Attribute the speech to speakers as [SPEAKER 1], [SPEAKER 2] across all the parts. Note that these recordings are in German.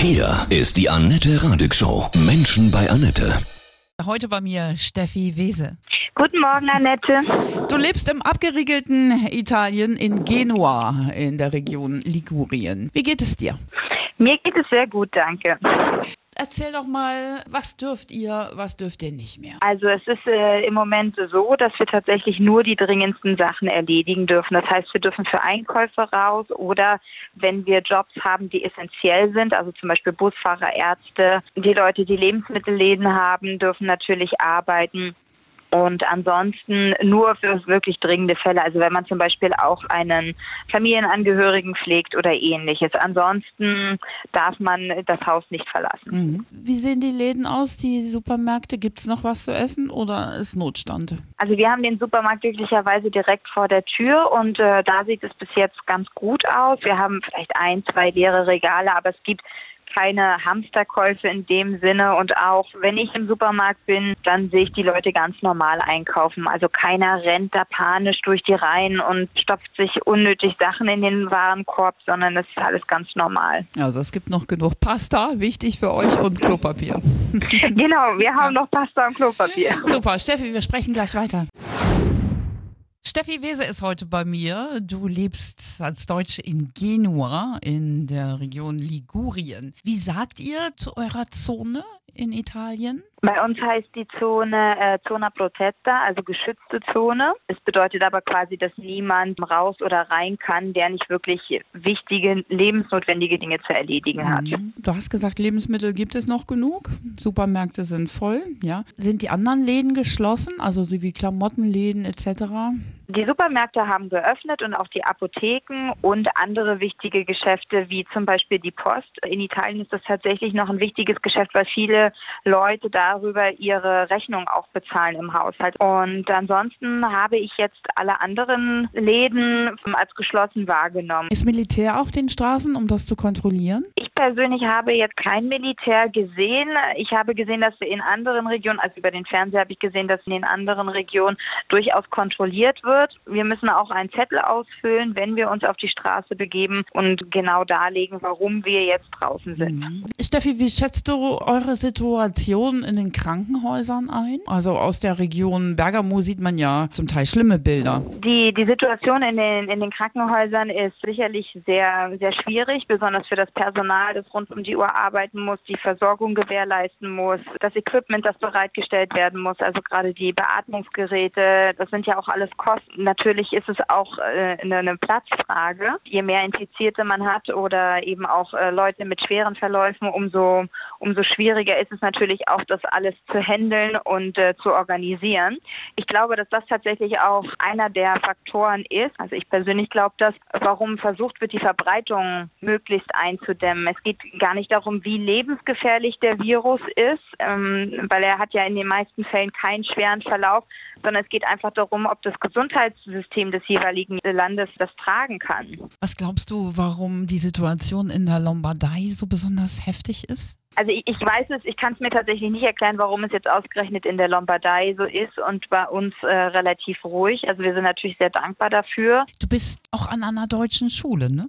[SPEAKER 1] Hier ist die Annette Radig Show. Menschen bei Annette.
[SPEAKER 2] Heute bei mir Steffi Wese.
[SPEAKER 3] Guten Morgen, Annette.
[SPEAKER 2] Du lebst im abgeriegelten Italien in Genua in der Region Ligurien. Wie geht es dir?
[SPEAKER 3] Mir geht es sehr gut, danke.
[SPEAKER 2] Erzähl doch mal, was dürft ihr, was dürft ihr nicht mehr?
[SPEAKER 3] Also es ist äh, im Moment so, dass wir tatsächlich nur die dringendsten Sachen erledigen dürfen. Das heißt, wir dürfen für Einkäufe raus oder wenn wir Jobs haben, die essentiell sind, also zum Beispiel Busfahrer, Ärzte, die Leute, die Lebensmittelläden haben, dürfen natürlich arbeiten. Und ansonsten nur für wirklich dringende Fälle, also wenn man zum Beispiel auch einen Familienangehörigen pflegt oder ähnliches. Ansonsten darf man das Haus nicht verlassen.
[SPEAKER 2] Mhm. Wie sehen die Läden aus, die Supermärkte? Gibt es noch was zu essen oder ist Notstand?
[SPEAKER 3] Also wir haben den Supermarkt glücklicherweise direkt vor der Tür und äh, da sieht es bis jetzt ganz gut aus. Wir haben vielleicht ein, zwei leere Regale, aber es gibt keine Hamsterkäufe in dem Sinne und auch wenn ich im Supermarkt bin, dann sehe ich die Leute ganz normal einkaufen. Also keiner rennt da panisch durch die Reihen und stopft sich unnötig Sachen in den Warenkorb, sondern es ist alles ganz normal.
[SPEAKER 2] Also es gibt noch genug Pasta, wichtig für euch und Klopapier.
[SPEAKER 3] genau, wir haben noch Pasta und Klopapier.
[SPEAKER 2] Super, Steffi, wir sprechen gleich weiter. Steffi Wese ist heute bei mir. Du lebst als Deutsche in Genua in der Region Ligurien. Wie sagt ihr zu eurer Zone in Italien?
[SPEAKER 3] Bei uns heißt die Zone äh, Zona Protetta, also geschützte Zone. Es bedeutet aber quasi, dass niemand raus oder rein kann, der nicht wirklich wichtige, lebensnotwendige Dinge zu erledigen hat.
[SPEAKER 2] Mhm. Du hast gesagt, Lebensmittel gibt es noch genug. Supermärkte sind voll, ja. Sind die anderen Läden geschlossen, also so wie Klamottenläden etc.?
[SPEAKER 3] Die Supermärkte haben geöffnet und auch die Apotheken und andere wichtige Geschäfte, wie zum Beispiel die Post. In Italien ist das tatsächlich noch ein wichtiges Geschäft, weil viele Leute darüber ihre Rechnung auch bezahlen im Haushalt. Und ansonsten habe ich jetzt alle anderen Läden als geschlossen wahrgenommen.
[SPEAKER 2] Ist Militär auf den Straßen, um das zu kontrollieren?
[SPEAKER 3] Ich persönlich habe jetzt kein Militär gesehen. Ich habe gesehen, dass in anderen Regionen, also über den Fernseher habe ich gesehen, dass in den anderen Regionen durchaus kontrolliert wird wird. Wir müssen auch einen Zettel ausfüllen, wenn wir uns auf die Straße begeben und genau darlegen, warum wir jetzt draußen sind. Mhm.
[SPEAKER 2] Steffi, wie schätzt du eure Situation in den Krankenhäusern ein? Also aus der Region Bergamo sieht man ja zum Teil schlimme Bilder.
[SPEAKER 3] Die, die Situation in den, in den Krankenhäusern ist sicherlich sehr, sehr schwierig, besonders für das Personal, das rund um die Uhr arbeiten muss, die Versorgung gewährleisten muss, das Equipment, das bereitgestellt werden muss, also gerade die Beatmungsgeräte, das sind ja auch alles Kosten Natürlich ist es auch äh, eine Platzfrage. Je mehr Infizierte man hat oder eben auch äh, Leute mit schweren Verläufen, umso, umso schwieriger ist es natürlich auch, das alles zu handeln und äh, zu organisieren. Ich glaube, dass das tatsächlich auch einer der Faktoren ist. Also ich persönlich glaube, dass warum versucht wird, die Verbreitung möglichst einzudämmen. Es geht gar nicht darum, wie lebensgefährlich der Virus ist, ähm, weil er hat ja in den meisten Fällen keinen schweren Verlauf, sondern es geht einfach darum, ob das Gesundheits Gesundheitssystem des jeweiligen Landes das tragen kann.
[SPEAKER 2] Was glaubst du, warum die Situation in der Lombardei so besonders heftig ist?
[SPEAKER 3] Also ich, ich weiß es, ich kann es mir tatsächlich nicht erklären, warum es jetzt ausgerechnet in der Lombardei so ist und bei uns äh, relativ ruhig. Also wir sind natürlich sehr dankbar dafür.
[SPEAKER 2] Du bist auch an einer deutschen Schule, ne?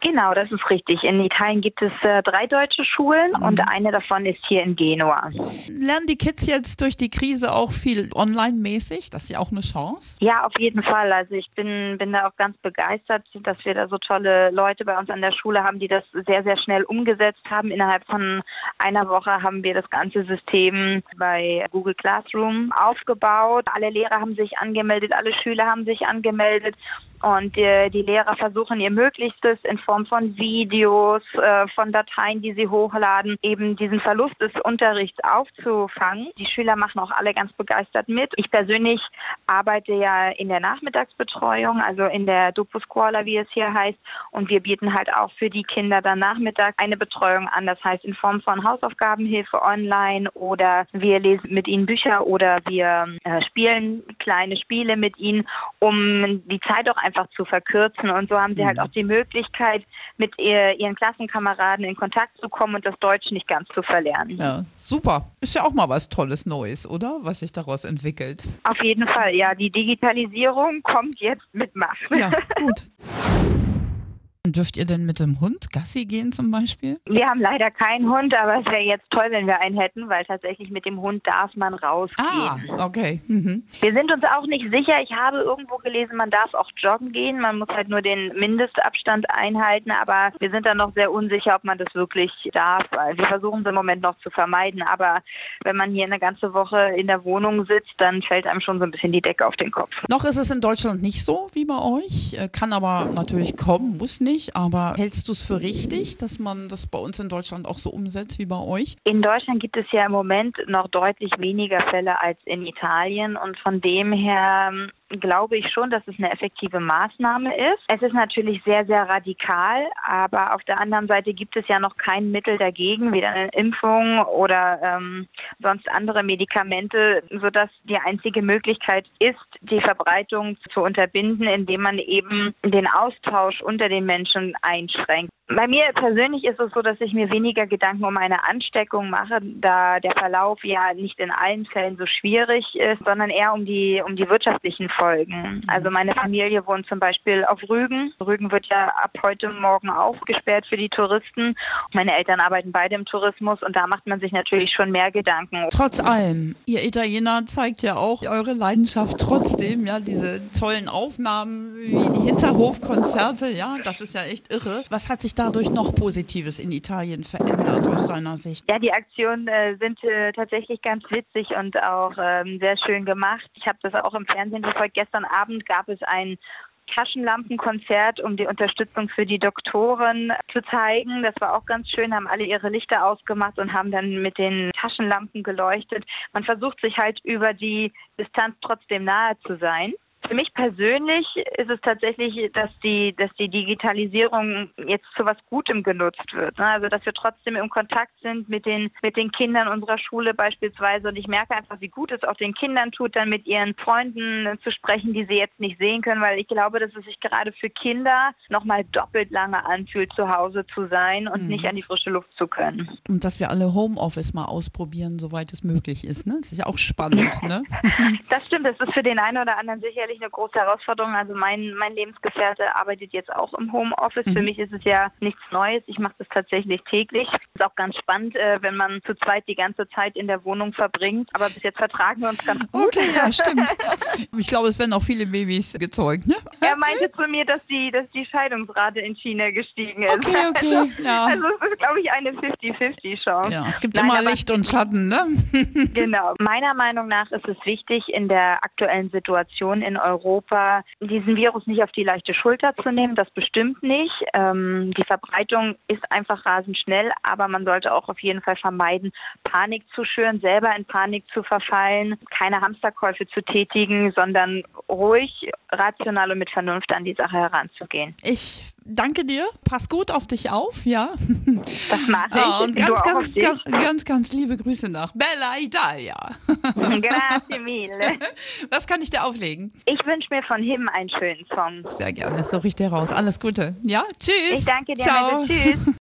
[SPEAKER 3] Genau, das ist richtig. In Italien gibt es äh, drei deutsche Schulen mhm. und eine davon ist hier in Genua.
[SPEAKER 2] Lernen die Kids jetzt durch die Krise auch viel online-mäßig? Das ist ja auch eine Chance.
[SPEAKER 3] Ja, auf jeden Fall. Also ich bin, bin da auch ganz begeistert, dass wir da so tolle Leute bei uns an der Schule haben, die das sehr, sehr schnell umgesetzt haben. Innerhalb von einer Woche haben wir das ganze System bei Google Classroom aufgebaut. Alle Lehrer haben sich angemeldet, alle Schüler haben sich angemeldet und die, die Lehrer versuchen ihr Möglichstes in Form von Videos, äh, von Dateien, die sie hochladen, eben diesen Verlust des Unterrichts aufzufangen. Die Schüler machen auch alle ganz begeistert mit. Ich persönlich arbeite ja in der Nachmittagsbetreuung, also in der Scuola, wie es hier heißt. Und wir bieten halt auch für die Kinder dann nachmittags eine Betreuung an. Das heißt in Form von Hausaufgabenhilfe online oder wir lesen mit ihnen Bücher oder wir äh, spielen kleine Spiele mit ihnen, um die Zeit auch einfach einfach zu verkürzen. Und so haben sie halt mhm. auch die Möglichkeit, mit ihr, ihren Klassenkameraden in Kontakt zu kommen und das Deutsch nicht ganz zu verlernen.
[SPEAKER 2] Ja, super. Ist ja auch mal was Tolles Neues, oder? Was sich daraus entwickelt.
[SPEAKER 3] Auf jeden Fall, ja. Die Digitalisierung kommt jetzt mit Macht.
[SPEAKER 2] Ja, gut. Dürft ihr denn mit dem Hund Gassi gehen zum Beispiel?
[SPEAKER 3] Wir haben leider keinen Hund, aber es wäre jetzt toll, wenn wir einen hätten, weil tatsächlich mit dem Hund darf man rausgehen.
[SPEAKER 2] Ah, okay. Mhm.
[SPEAKER 3] Wir sind uns auch nicht sicher. Ich habe irgendwo gelesen, man darf auch joggen gehen. Man muss halt nur den Mindestabstand einhalten, aber wir sind da noch sehr unsicher, ob man das wirklich darf. Wir versuchen es im Moment noch zu vermeiden, aber wenn man hier eine ganze Woche in der Wohnung sitzt, dann fällt einem schon so ein bisschen die Decke auf den Kopf.
[SPEAKER 2] Noch ist es in Deutschland nicht so wie bei euch, äh, kann aber natürlich kommen, muss nicht. Aber hältst du es für richtig, dass man das bei uns in Deutschland auch so umsetzt wie bei euch?
[SPEAKER 3] In Deutschland gibt es ja im Moment noch deutlich weniger Fälle als in Italien und von dem her ähm, glaube ich schon, dass es eine effektive Maßnahme ist. Es ist natürlich sehr, sehr radikal, aber auf der anderen Seite gibt es ja noch kein Mittel dagegen, weder eine Impfung oder ähm, sonst andere Medikamente, sodass die einzige Möglichkeit ist, die Verbreitung zu unterbinden, indem man eben den Austausch unter den Menschen einschränkt. Bei mir persönlich ist es so, dass ich mir weniger Gedanken um eine Ansteckung mache, da der Verlauf ja nicht in allen Fällen so schwierig ist, sondern eher um die, um die wirtschaftlichen Folgen. Mhm. Also meine Familie wohnt zum Beispiel auf Rügen. Rügen wird ja ab heute Morgen aufgesperrt für die Touristen. Meine Eltern arbeiten beide im Tourismus und da macht man sich natürlich schon mehr Gedanken.
[SPEAKER 2] Trotz allem, ihr Italiener zeigt ja auch eure Leidenschaft trotzdem, ja, diese tollen Aufnahmen wie die Hinterhofkonzerte, ja, das ist ja echt irre. Was hat sich dadurch noch Positives in Italien verändert aus deiner Sicht?
[SPEAKER 3] Ja, die Aktionen äh, sind äh, tatsächlich ganz witzig und auch ähm, sehr schön gemacht. Ich habe das auch im Fernsehen verfolgt. Gestern Abend gab es ein Taschenlampenkonzert, um die Unterstützung für die Doktoren zu zeigen. Das war auch ganz schön, haben alle ihre Lichter ausgemacht und haben dann mit den Taschenlampen geleuchtet. Man versucht sich halt über die Distanz trotzdem nahe zu sein. Für mich persönlich ist es tatsächlich, dass die, dass die Digitalisierung jetzt zu was Gutem genutzt wird. Ne? Also dass wir trotzdem im Kontakt sind mit den, mit den Kindern unserer Schule beispielsweise. Und ich merke einfach, wie gut es auch den Kindern tut, dann mit ihren Freunden zu sprechen, die sie jetzt nicht sehen können, weil ich glaube, dass es sich gerade für Kinder nochmal doppelt lange anfühlt, zu Hause zu sein und mhm. nicht an die frische Luft zu können.
[SPEAKER 2] Und dass wir alle Homeoffice mal ausprobieren, soweit es möglich ist. Ne? Das ist ja auch spannend. Ne?
[SPEAKER 3] das stimmt, das ist für den einen oder anderen sicherlich sicherlich eine große Herausforderung. Also mein, mein Lebensgefährte arbeitet jetzt auch im Homeoffice. Mhm. Für mich ist es ja nichts Neues. Ich mache das tatsächlich täglich. Ist auch ganz spannend, äh, wenn man zu zweit die ganze Zeit in der Wohnung verbringt. Aber bis jetzt vertragen wir uns ganz gut.
[SPEAKER 2] Okay, ja, stimmt. Ich glaube, es werden auch viele Babys gezeugt, ne?
[SPEAKER 3] Er meinte zu mir, dass die, dass die Scheidungsrate in China gestiegen ist.
[SPEAKER 2] Okay, okay. Also, ja.
[SPEAKER 3] also es ist, glaube ich, eine 50-50-Chance.
[SPEAKER 2] Ja, es gibt Nein, immer Licht und Schatten, ne?
[SPEAKER 3] genau. Meiner Meinung nach ist es wichtig, in der aktuellen Situation in Europa diesen Virus nicht auf die leichte Schulter zu nehmen. Das bestimmt nicht. Ähm, die Verbreitung ist einfach rasend schnell, aber man sollte auch auf jeden Fall vermeiden, Panik zu schüren, selber in Panik zu verfallen, keine Hamsterkäufe zu tätigen, sondern ruhig, rational und mit Vernunft an die Sache heranzugehen.
[SPEAKER 2] Ich danke dir. Pass gut auf dich auf, ja.
[SPEAKER 3] Das mache ich. Ja,
[SPEAKER 2] und ganz, ganz, ganz, ganz, ganz liebe Grüße nach Bella Italia.
[SPEAKER 3] Grazie mille.
[SPEAKER 2] Was kann ich dir auflegen?
[SPEAKER 3] Ich wünsche mir von Him einen schönen Song.
[SPEAKER 2] Sehr gerne, so ich dir raus. Alles Gute. Ja, tschüss.
[SPEAKER 3] Ich danke dir. Ciao. Tschüss.